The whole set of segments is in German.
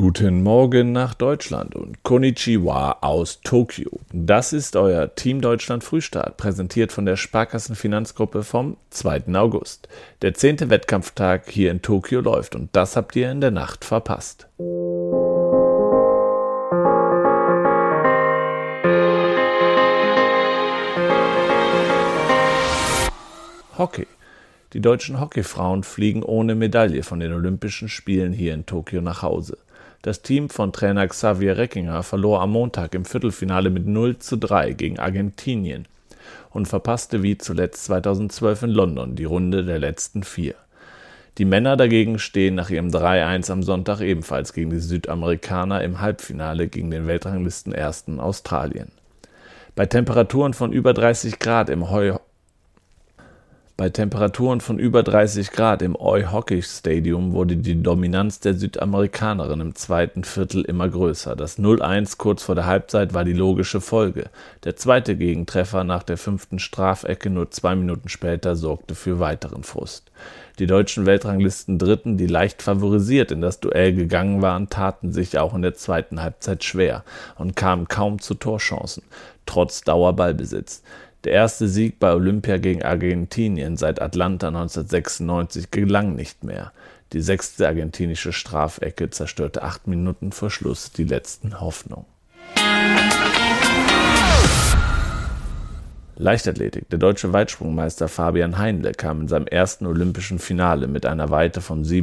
Guten Morgen nach Deutschland und Konnichiwa aus Tokio. Das ist euer Team Deutschland Frühstart, präsentiert von der Sparkassen Finanzgruppe vom 2. August. Der zehnte Wettkampftag hier in Tokio läuft und das habt ihr in der Nacht verpasst. Hockey. Die deutschen Hockeyfrauen fliegen ohne Medaille von den Olympischen Spielen hier in Tokio nach Hause. Das Team von Trainer Xavier Reckinger verlor am Montag im Viertelfinale mit 0 zu 3 gegen Argentinien und verpasste wie zuletzt 2012 in London die Runde der letzten vier. Die Männer dagegen stehen nach ihrem 3-1 am Sonntag ebenfalls gegen die Südamerikaner im Halbfinale gegen den Weltranglistenersten Australien. Bei Temperaturen von über 30 Grad im Heu bei Temperaturen von über 30 Grad im Oi Hockey Stadium wurde die Dominanz der Südamerikanerin im zweiten Viertel immer größer. Das 0-1 kurz vor der Halbzeit war die logische Folge. Der zweite Gegentreffer nach der fünften Strafecke nur zwei Minuten später sorgte für weiteren Frust. Die deutschen Weltranglisten Dritten, die leicht favorisiert in das Duell gegangen waren, taten sich auch in der zweiten Halbzeit schwer und kamen kaum zu Torchancen, trotz Dauerballbesitz. Der erste Sieg bei Olympia gegen Argentinien seit Atlanta 1996 gelang nicht mehr. Die sechste argentinische Strafecke zerstörte acht Minuten vor Schluss die letzten Hoffnungen. Leichtathletik. Der deutsche Weitsprungmeister Fabian Heinle kam in seinem ersten olympischen Finale mit einer Weite von 7,62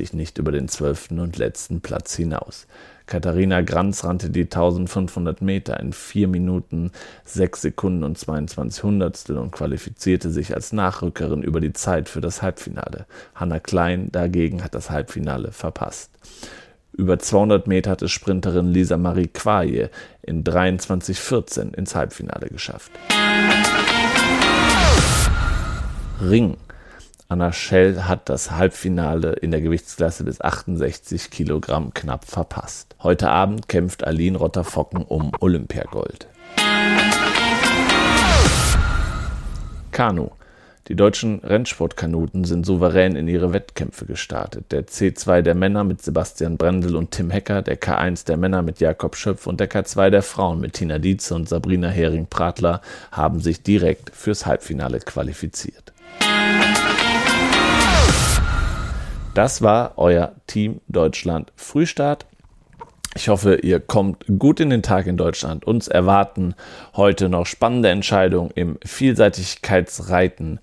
Meter nicht über den zwölften und letzten Platz hinaus. Katharina Granz rannte die 1500 Meter in 4 Minuten 6 Sekunden und 22 Hundertstel und qualifizierte sich als Nachrückerin über die Zeit für das Halbfinale. Hanna Klein dagegen hat das Halbfinale verpasst. Über 200 Meter hat es Sprinterin Lisa Marie Quaye in 23,14 ins Halbfinale geschafft. Ring. Anna Schell hat das Halbfinale in der Gewichtsklasse bis 68 Kilogramm knapp verpasst. Heute Abend kämpft Aline Rotter-Focken um Olympiagold. Kanu. Die deutschen Rennsportkanuten sind souverän in ihre Wettkämpfe gestartet. Der C2 der Männer mit Sebastian Brendel und Tim Hecker, der K1 der Männer mit Jakob Schöpf und der K2 der Frauen mit Tina Dietze und Sabrina Hering-Pratler haben sich direkt fürs Halbfinale qualifiziert. Das war euer Team Deutschland Frühstart. Ich hoffe, ihr kommt gut in den Tag in Deutschland. Uns erwarten heute noch spannende Entscheidungen im Vielseitigkeitsreiten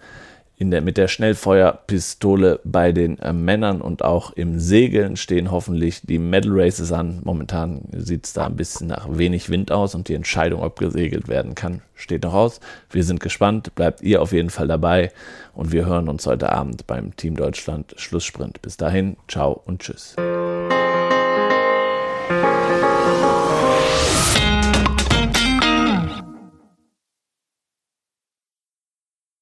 in der, mit der Schnellfeuerpistole bei den äh, Männern und auch im Segeln stehen hoffentlich die Medal Races an. Momentan sieht es da ein bisschen nach wenig Wind aus und die Entscheidung, ob gesegelt werden kann, steht noch aus. Wir sind gespannt, bleibt ihr auf jeden Fall dabei und wir hören uns heute Abend beim Team Deutschland Schlusssprint. Bis dahin, ciao und tschüss.